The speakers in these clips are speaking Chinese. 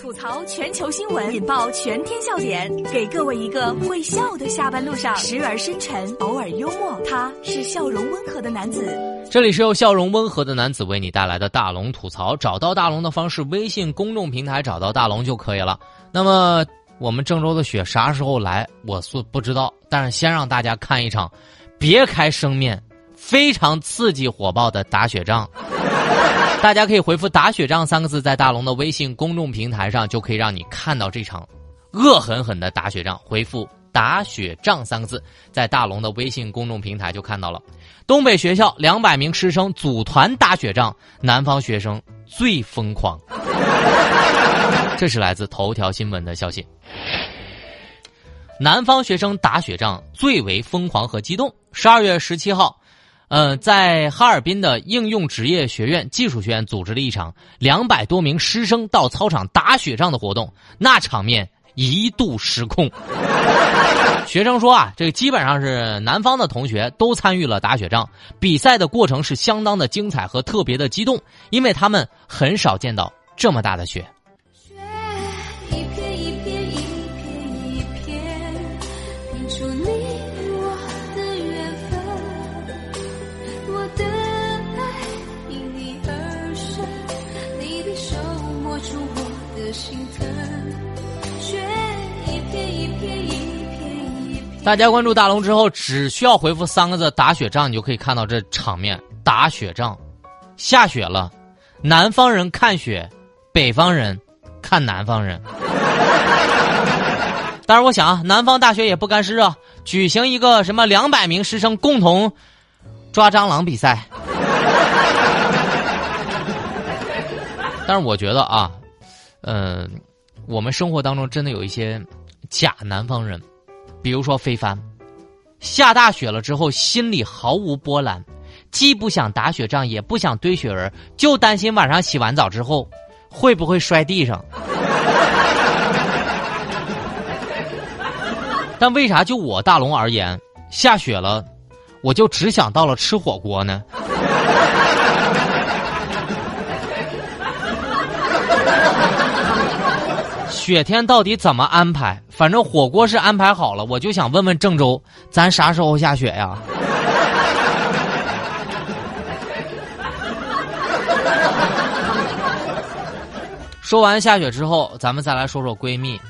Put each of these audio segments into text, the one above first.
吐槽全球新闻，引爆全天笑点，给各位一个会笑的下班路上，时而深沉，偶尔幽默。他是笑容温和的男子。这里是由笑容温和的男子为你带来的大龙吐槽。找到大龙的方式，微信公众平台找到大龙就可以了。那么我们郑州的雪啥时候来？我是不知道，但是先让大家看一场别开生面、非常刺激火爆的打雪仗。大家可以回复“打雪仗”三个字，在大龙的微信公众平台上，就可以让你看到这场恶狠狠的打雪仗。回复“打雪仗”三个字，在大龙的微信公众平台就看到了。东北学校两百名师生组团打雪仗，南方学生最疯狂。这是来自头条新闻的消息。南方学生打雪仗最为疯狂和激动。十二月十七号。呃，在哈尔滨的应用职业学院技术学院组织了一场两百多名师生到操场打雪仗的活动，那场面一度失控。学生说啊，这个基本上是南方的同学都参与了打雪仗，比赛的过程是相当的精彩和特别的激动，因为他们很少见到这么大的雪。大家关注大龙之后，只需要回复三个字“打雪仗”，你就可以看到这场面。打雪仗，下雪了，南方人看雪，北方人看南方人。当然，我想啊南方大学也不甘示热，举行一个什么两百名师生共同抓蟑螂比赛。但是我觉得啊，嗯，我们生活当中真的有一些假南方人。比如说非凡，下大雪了之后心里毫无波澜，既不想打雪仗，也不想堆雪人，就担心晚上洗完澡之后会不会摔地上。但为啥就我大龙而言，下雪了，我就只想到了吃火锅呢？雪天到底怎么安排？反正火锅是安排好了，我就想问问郑州，咱啥时候下雪呀？说完下雪之后，咱们再来说说闺蜜。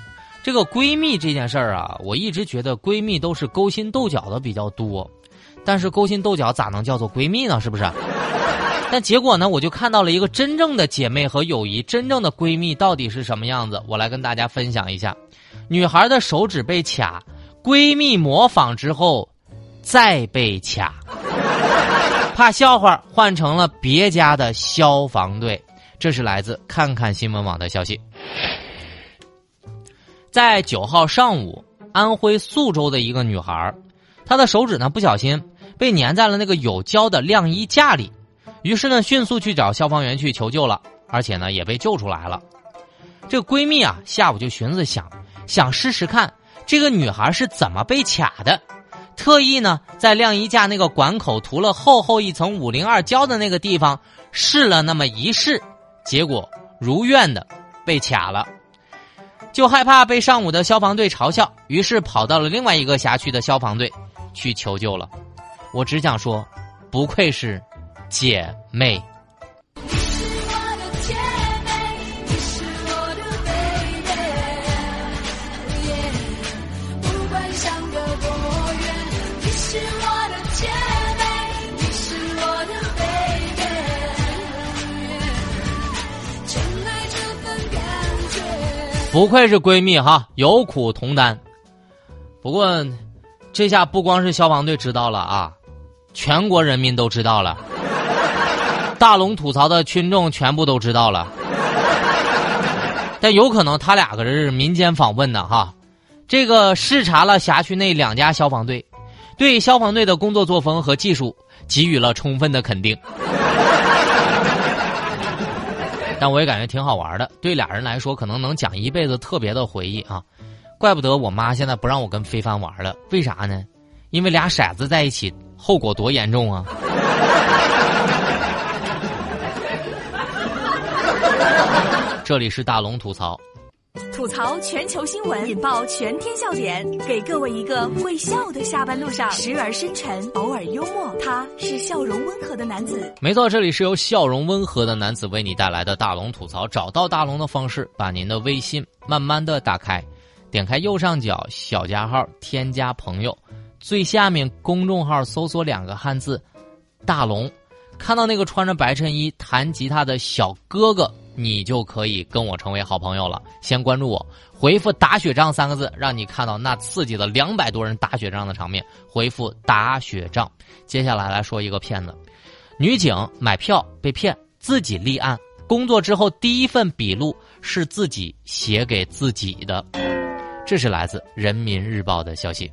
这个闺蜜这件事儿啊，我一直觉得闺蜜都是勾心斗角的比较多，但是勾心斗角咋能叫做闺蜜呢？是不是？但结果呢，我就看到了一个真正的姐妹和友谊，真正的闺蜜到底是什么样子？我来跟大家分享一下：女孩的手指被卡，闺蜜模仿之后再被卡，怕笑话换成了别家的消防队。这是来自看看新闻网的消息。在九号上午，安徽宿州的一个女孩，她的手指呢不小心被粘在了那个有胶的晾衣架里。于是呢，迅速去找消防员去求救了，而且呢，也被救出来了。这闺蜜啊，下午就寻思想，想试试看这个女孩是怎么被卡的，特意呢，在晾衣架那个管口涂了厚厚一层五零二胶的那个地方试了那么一试，结果如愿的被卡了，就害怕被上午的消防队嘲笑，于是跑到了另外一个辖区的消防队去求救了。我只想说，不愧是。姐妹。不愧是闺蜜哈，有苦同担。不过，这下不光是消防队知道了啊，全国人民都知道了。大龙吐槽的群众全部都知道了，但有可能他俩可是民间访问的哈。这个视察了辖区内两家消防队，对消防队的工作作风和技术给予了充分的肯定。但我也感觉挺好玩的，对俩人来说可能能讲一辈子特别的回忆啊。怪不得我妈现在不让我跟非凡玩了，为啥呢？因为俩骰子在一起，后果多严重啊！这里是大龙吐槽。吐槽全球新闻，引爆全天笑点，给各位一个会笑的下班路上，时而深沉，偶尔幽默。他是笑容温和的男子。没错，这里是由笑容温和的男子为你带来的大龙吐槽。找到大龙的方式，把您的微信慢慢的打开，点开右上角小加号，添加朋友，最下面公众号搜索两个汉字“大龙”，看到那个穿着白衬衣弹吉他的小哥哥。你就可以跟我成为好朋友了。先关注我，回复“打雪仗”三个字，让你看到那刺激的两百多人打雪仗的场面。回复“打雪仗”。接下来来说一个骗子：女警买票被骗，自己立案。工作之后第一份笔录是自己写给自己的。这是来自《人民日报》的消息。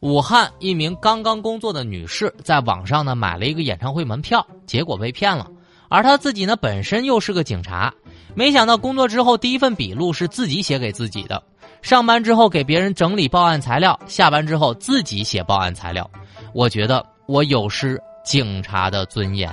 武汉一名刚刚工作的女士在网上呢买了一个演唱会门票，结果被骗了。而他自己呢，本身又是个警察，没想到工作之后第一份笔录是自己写给自己的，上班之后给别人整理报案材料，下班之后自己写报案材料。我觉得我有失警察的尊严。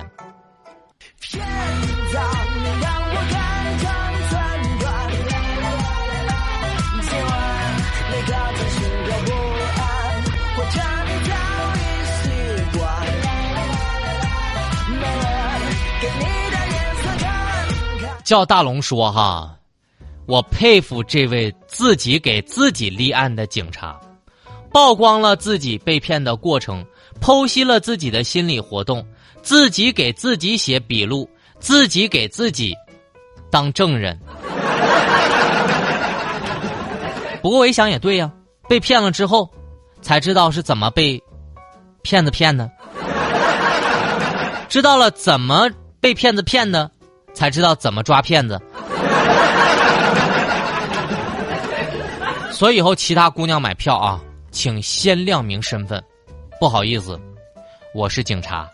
叫大龙说哈，我佩服这位自己给自己立案的警察，曝光了自己被骗的过程，剖析了自己的心理活动，自己给自己写笔录，自己给自己当证人。不过我一想也对呀，被骗了之后，才知道是怎么被骗子骗的，知道了怎么被骗子骗的。才知道怎么抓骗子，所以以后其他姑娘买票啊，请先亮明身份。不好意思，我是警察。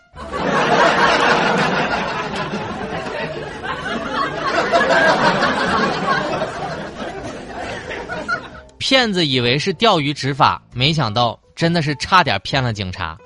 骗子以为是钓鱼执法，没想到真的是差点骗了警察。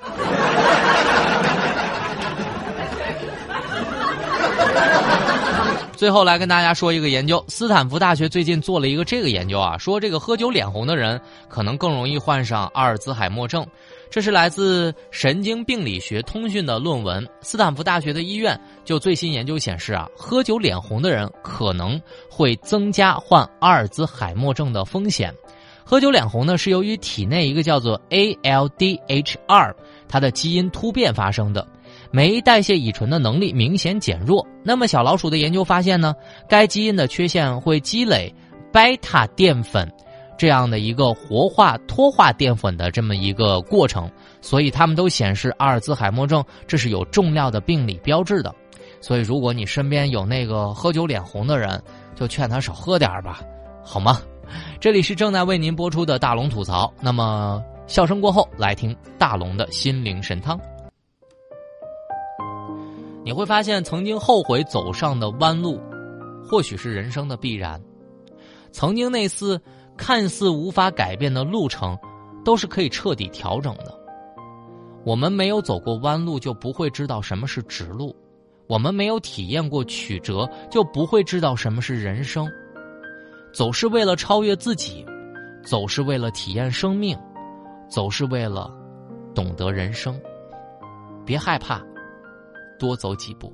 最后来跟大家说一个研究，斯坦福大学最近做了一个这个研究啊，说这个喝酒脸红的人可能更容易患上阿尔兹海默症，这是来自《神经病理学通讯》的论文。斯坦福大学的医院就最新研究显示啊，喝酒脸红的人可能会增加患阿尔兹海默症的风险。喝酒脸红呢，是由于体内一个叫做 ALDH2 它的基因突变发生的。酶代谢乙醇的能力明显减弱。那么小老鼠的研究发现呢，该基因的缺陷会积累贝塔淀粉这样的一个活化脱化淀粉的这么一个过程，所以他们都显示阿尔兹海默症这是有重要的病理标志的。所以如果你身边有那个喝酒脸红的人，就劝他少喝点吧，好吗？这里是正在为您播出的大龙吐槽。那么笑声过后，来听大龙的心灵神汤。你会发现，曾经后悔走上的弯路，或许是人生的必然；曾经那次看似无法改变的路程，都是可以彻底调整的。我们没有走过弯路，就不会知道什么是直路；我们没有体验过曲折，就不会知道什么是人生。走是为了超越自己，走是为了体验生命，走是为了懂得人生。别害怕。多走几步。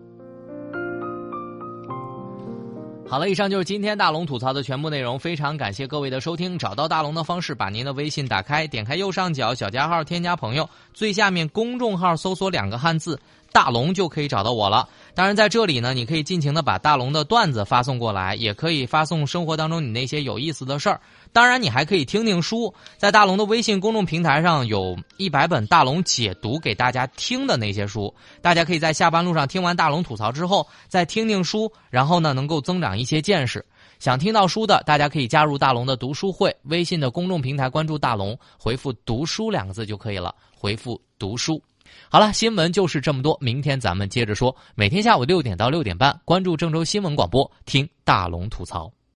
好了，以上就是今天大龙吐槽的全部内容。非常感谢各位的收听。找到大龙的方式，把您的微信打开，点开右上角小加号，添加朋友，最下面公众号搜索两个汉字。大龙就可以找到我了。当然，在这里呢，你可以尽情的把大龙的段子发送过来，也可以发送生活当中你那些有意思的事儿。当然，你还可以听听书，在大龙的微信公众平台上有一百本大龙解读给大家听的那些书，大家可以在下班路上听完大龙吐槽之后，再听听书，然后呢，能够增长一些见识。想听到书的，大家可以加入大龙的读书会，微信的公众平台关注大龙，回复“读书”两个字就可以了，回复“读书”。好了，新闻就是这么多。明天咱们接着说。每天下午六点到六点半，关注郑州新闻广播，听大龙吐槽。